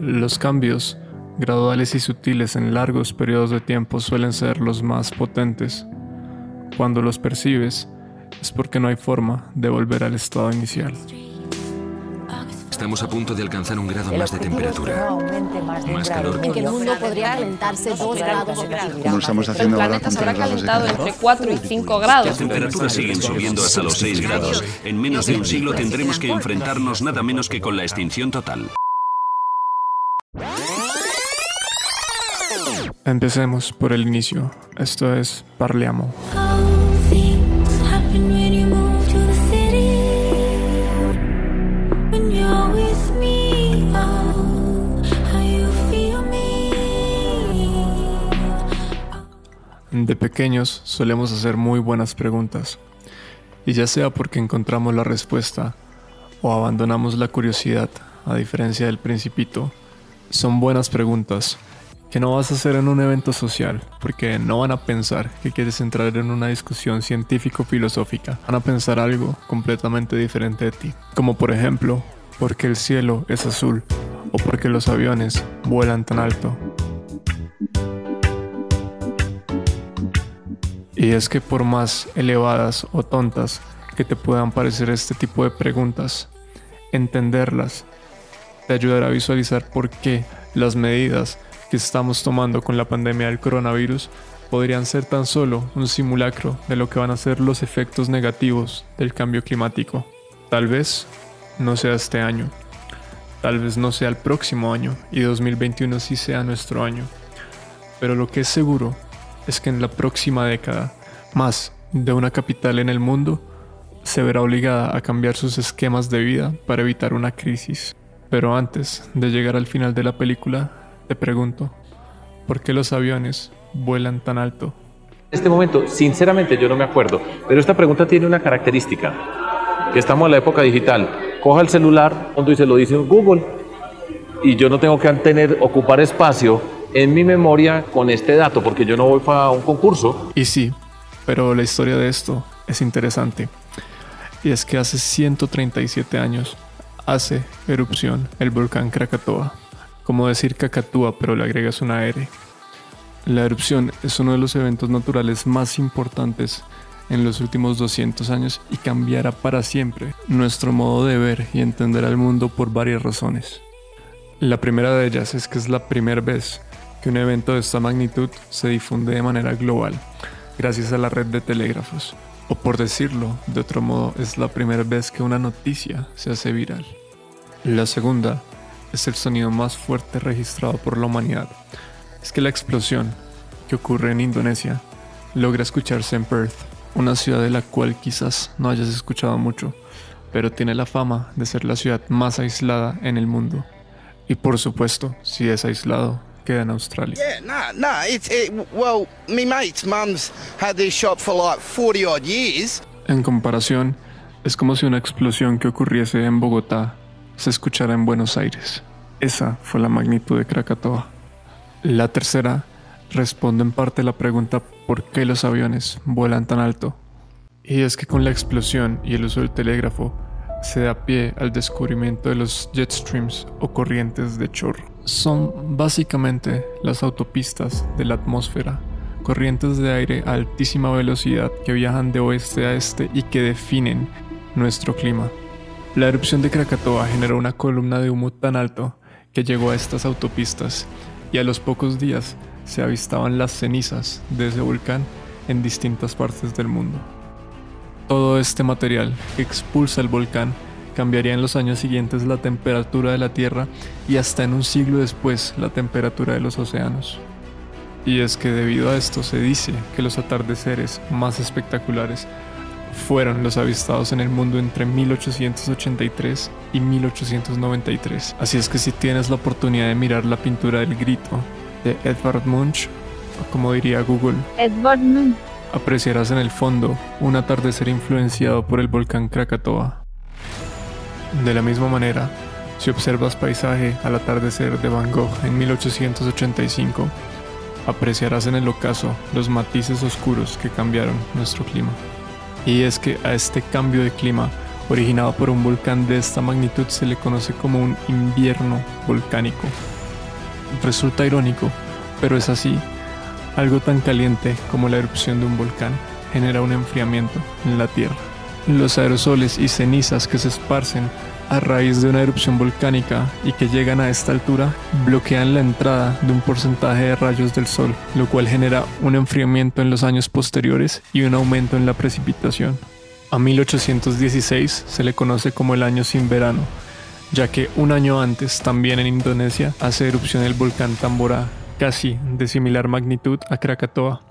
Los cambios, graduales y sutiles en largos periodos de tiempo, suelen ser los más potentes. Cuando los percibes, es porque no hay forma de volver al estado inicial. Estamos a punto de alcanzar un grado más de temperatura. más, calor. En que el mundo podría calentarse 2 grados. Como estamos haciendo el planeta se habrá calentado entre 4 y 5 grados. Las temperaturas siguen subiendo hasta los 6 grados. En menos de un siglo tendremos que enfrentarnos nada menos que con la extinción total. Empecemos por el inicio. Esto es Parliamo. De pequeños solemos hacer muy buenas preguntas, y ya sea porque encontramos la respuesta o abandonamos la curiosidad, a diferencia del principito, son buenas preguntas que no vas a hacer en un evento social, porque no van a pensar que quieres entrar en una discusión científico-filosófica, van a pensar algo completamente diferente de ti, como por ejemplo, ¿por qué el cielo es azul? o por qué los aviones vuelan tan alto. Y es que por más elevadas o tontas que te puedan parecer este tipo de preguntas, entenderlas te ayudará a visualizar por qué las medidas que estamos tomando con la pandemia del coronavirus podrían ser tan solo un simulacro de lo que van a ser los efectos negativos del cambio climático. Tal vez no sea este año, tal vez no sea el próximo año y 2021 sí sea nuestro año, pero lo que es seguro es que en la próxima década, más de una capital en el mundo se verá obligada a cambiar sus esquemas de vida para evitar una crisis. Pero antes de llegar al final de la película, te pregunto, ¿por qué los aviones vuelan tan alto? En este momento, sinceramente yo no me acuerdo, pero esta pregunta tiene una característica, que estamos en la época digital. Coja el celular, cuando se lo dice Google, y yo no tengo que tener, ocupar espacio en mi memoria con este dato, porque yo no voy para un concurso. Y sí, pero la historia de esto es interesante. Y es que hace 137 años hace erupción el volcán Krakatoa como decir cacatúa, pero le agregas una R. La erupción es uno de los eventos naturales más importantes en los últimos 200 años y cambiará para siempre nuestro modo de ver y entender al mundo por varias razones. La primera de ellas es que es la primera vez que un evento de esta magnitud se difunde de manera global, gracias a la red de telégrafos. O por decirlo de otro modo, es la primera vez que una noticia se hace viral. La segunda es el sonido más fuerte registrado por la humanidad. Es que la explosión que ocurre en Indonesia logra escucharse en Perth, una ciudad de la cual quizás no hayas escuchado mucho, pero tiene la fama de ser la ciudad más aislada en el mundo. Y por supuesto, si es aislado, queda en Australia. Yeah, no, no, it's it, well, my mate's mum's had this shop for like 40 odd years. En comparación, es como si una explosión que ocurriese en Bogotá se escuchará en Buenos Aires. Esa fue la magnitud de Krakatoa. La tercera responde en parte la pregunta ¿por qué los aviones vuelan tan alto? Y es que con la explosión y el uso del telégrafo se da pie al descubrimiento de los jet streams o corrientes de chorro. Son básicamente las autopistas de la atmósfera, corrientes de aire a altísima velocidad que viajan de oeste a este y que definen nuestro clima. La erupción de Krakatoa generó una columna de humo tan alto que llegó a estas autopistas y a los pocos días se avistaban las cenizas de ese volcán en distintas partes del mundo. Todo este material que expulsa el volcán cambiaría en los años siguientes la temperatura de la Tierra y hasta en un siglo después la temperatura de los océanos. Y es que debido a esto se dice que los atardeceres más espectaculares fueron los avistados en el mundo entre 1883 y 1893. Así es que si tienes la oportunidad de mirar la pintura del grito de Edvard Munch, o como diría Google, Edvard Munch, apreciarás en el fondo un atardecer influenciado por el volcán Krakatoa. De la misma manera, si observas paisaje al atardecer de Van Gogh en 1885, apreciarás en el ocaso los matices oscuros que cambiaron nuestro clima. Y es que a este cambio de clima originado por un volcán de esta magnitud, se le conoce como un invierno volcánico. Resulta irónico, pero es así. Algo tan caliente como la erupción de un volcán genera un enfriamiento en la Tierra. Los aerosoles y cenizas que se esparcen a raíz de una erupción volcánica y que llegan a esta altura bloquean la entrada de un porcentaje de rayos del Sol, lo cual genera un enfriamiento en los años posteriores y un aumento en la precipitación. A 1816 se le conoce como el año sin verano, ya que un año antes también en Indonesia hace erupción el volcán Tambora, casi de similar magnitud a Krakatoa.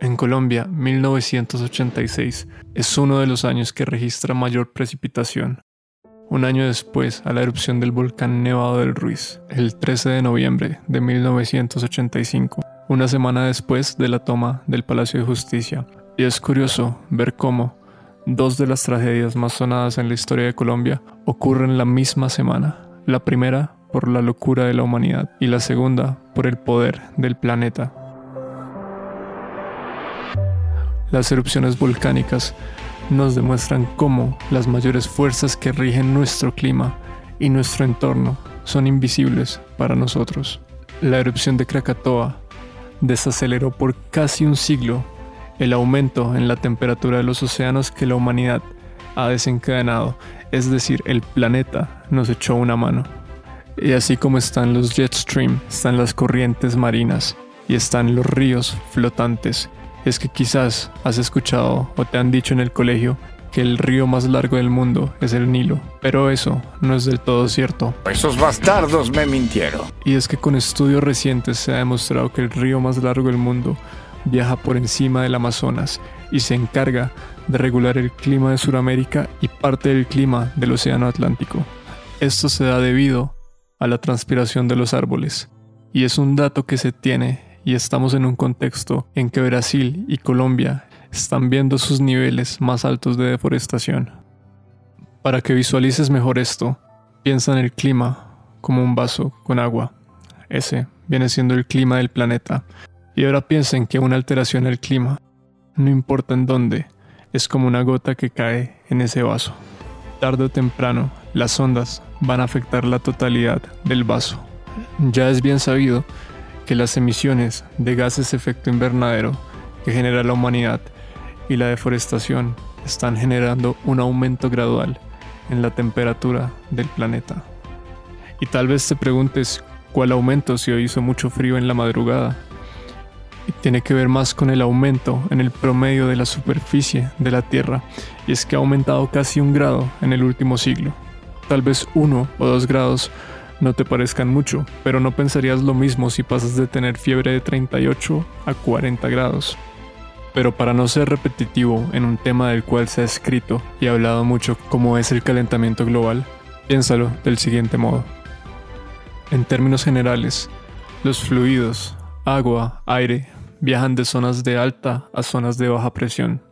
En Colombia, 1986 es uno de los años que registra mayor precipitación, un año después a la erupción del volcán Nevado del Ruiz, el 13 de noviembre de 1985, una semana después de la toma del Palacio de Justicia. Y es curioso ver cómo dos de las tragedias más sonadas en la historia de Colombia ocurren la misma semana. La primera por la locura de la humanidad y la segunda por el poder del planeta. Las erupciones volcánicas nos demuestran cómo las mayores fuerzas que rigen nuestro clima y nuestro entorno son invisibles para nosotros. La erupción de Krakatoa desaceleró por casi un siglo el aumento en la temperatura de los océanos que la humanidad ha desencadenado, es decir, el planeta nos echó una mano. Y así como están los jet stream, están las corrientes marinas y están los ríos flotantes es que quizás has escuchado o te han dicho en el colegio que el río más largo del mundo es el Nilo, pero eso no es del todo cierto. Esos bastardos me mintieron. Y es que con estudios recientes se ha demostrado que el río más largo del mundo viaja por encima del Amazonas y se encarga de regular el clima de Sudamérica y parte del clima del Océano Atlántico. Esto se da debido a la transpiración de los árboles, y es un dato que se tiene y estamos en un contexto en que Brasil y Colombia están viendo sus niveles más altos de deforestación. Para que visualices mejor esto, piensa en el clima como un vaso con agua. Ese viene siendo el clima del planeta. Y ahora piensen que una alteración del clima, no importa en dónde, es como una gota que cae en ese vaso. Tarde o temprano, las ondas van a afectar la totalidad del vaso. Ya es bien sabido que las emisiones de gases de efecto invernadero que genera la humanidad y la deforestación están generando un aumento gradual en la temperatura del planeta. Y tal vez te preguntes cuál aumento si hoy hizo mucho frío en la madrugada. Y tiene que ver más con el aumento en el promedio de la superficie de la Tierra, y es que ha aumentado casi un grado en el último siglo. Tal vez uno o dos grados no te parezcan mucho, pero no pensarías lo mismo si pasas de tener fiebre de 38 a 40 grados. Pero para no ser repetitivo en un tema del cual se ha escrito y hablado mucho como es el calentamiento global, piénsalo del siguiente modo. En términos generales, los fluidos, agua, aire, viajan de zonas de alta a zonas de baja presión.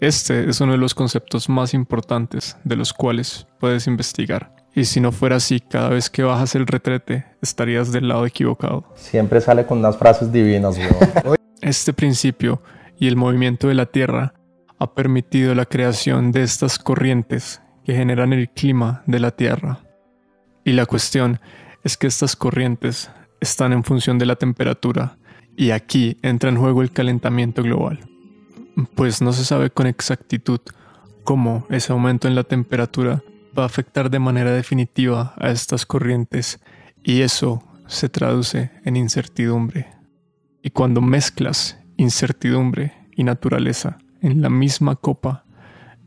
Este es uno de los conceptos más importantes de los cuales puedes investigar. Y si no fuera así, cada vez que bajas el retrete, estarías del lado equivocado. Siempre sale con unas frases divinas, Este principio y el movimiento de la Tierra ha permitido la creación de estas corrientes que generan el clima de la Tierra. Y la cuestión es que estas corrientes están en función de la temperatura y aquí entra en juego el calentamiento global. Pues no se sabe con exactitud cómo ese aumento en la temperatura va a afectar de manera definitiva a estas corrientes y eso se traduce en incertidumbre. Y cuando mezclas incertidumbre y naturaleza en la misma copa,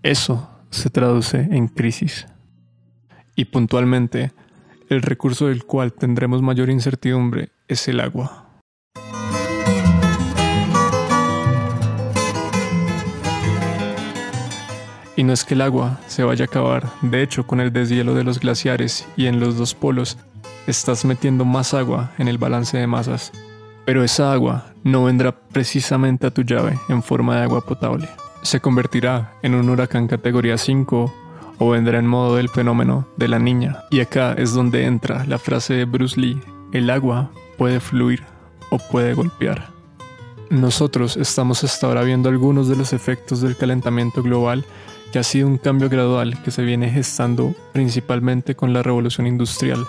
eso se traduce en crisis. Y puntualmente, el recurso del cual tendremos mayor incertidumbre es el agua. Y no es que el agua se vaya a acabar, de hecho con el deshielo de los glaciares y en los dos polos estás metiendo más agua en el balance de masas, pero esa agua no vendrá precisamente a tu llave en forma de agua potable. Se convertirá en un huracán categoría 5 o vendrá en modo del fenómeno de la niña. Y acá es donde entra la frase de Bruce Lee, el agua puede fluir o puede golpear. Nosotros estamos hasta ahora viendo algunos de los efectos del calentamiento global que ha sido un cambio gradual que se viene gestando principalmente con la revolución industrial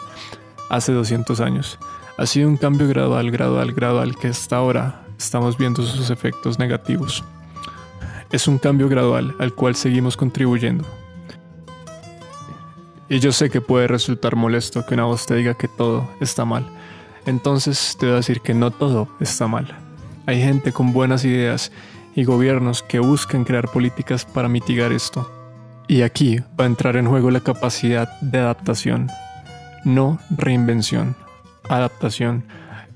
hace 200 años. Ha sido un cambio gradual, gradual, gradual que hasta ahora estamos viendo sus efectos negativos. Es un cambio gradual al cual seguimos contribuyendo. Y yo sé que puede resultar molesto que una voz te diga que todo está mal. Entonces te voy a decir que no todo está mal. Hay gente con buenas ideas y gobiernos que buscan crear políticas para mitigar esto. Y aquí va a entrar en juego la capacidad de adaptación, no reinvención, adaptación.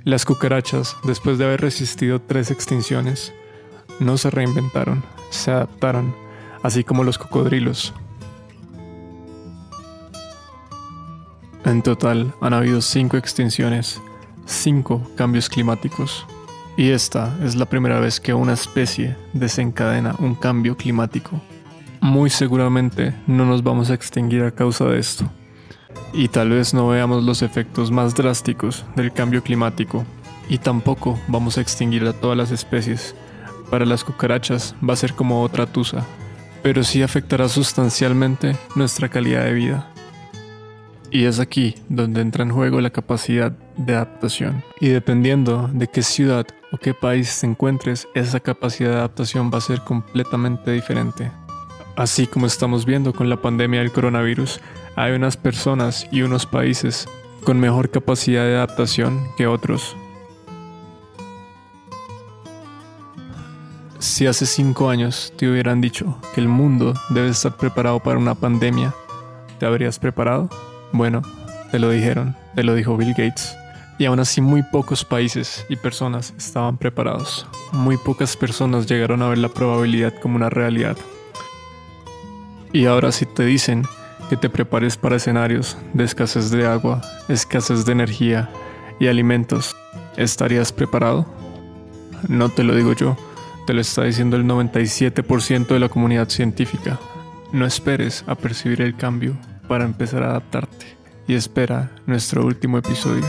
Las cucarachas, después de haber resistido tres extinciones, no se reinventaron, se adaptaron, así como los cocodrilos. En total han habido cinco extinciones, cinco cambios climáticos, y esta es la primera vez que una especie desencadena un cambio climático. Muy seguramente no nos vamos a extinguir a causa de esto. Y tal vez no veamos los efectos más drásticos del cambio climático. Y tampoco vamos a extinguir a todas las especies. Para las cucarachas va a ser como otra tusa. Pero sí afectará sustancialmente nuestra calidad de vida. Y es aquí donde entra en juego la capacidad de adaptación. Y dependiendo de qué ciudad o qué país te encuentres, esa capacidad de adaptación va a ser completamente diferente. Así como estamos viendo con la pandemia del coronavirus, hay unas personas y unos países con mejor capacidad de adaptación que otros. Si hace cinco años te hubieran dicho que el mundo debe estar preparado para una pandemia, ¿te habrías preparado? Bueno, te lo dijeron, te lo dijo Bill Gates. Y aún así muy pocos países y personas estaban preparados. Muy pocas personas llegaron a ver la probabilidad como una realidad. Y ahora si te dicen que te prepares para escenarios de escasez de agua, escasez de energía y alimentos, ¿estarías preparado? No te lo digo yo, te lo está diciendo el 97% de la comunidad científica. No esperes a percibir el cambio para empezar a adaptarte. Y espera nuestro último episodio.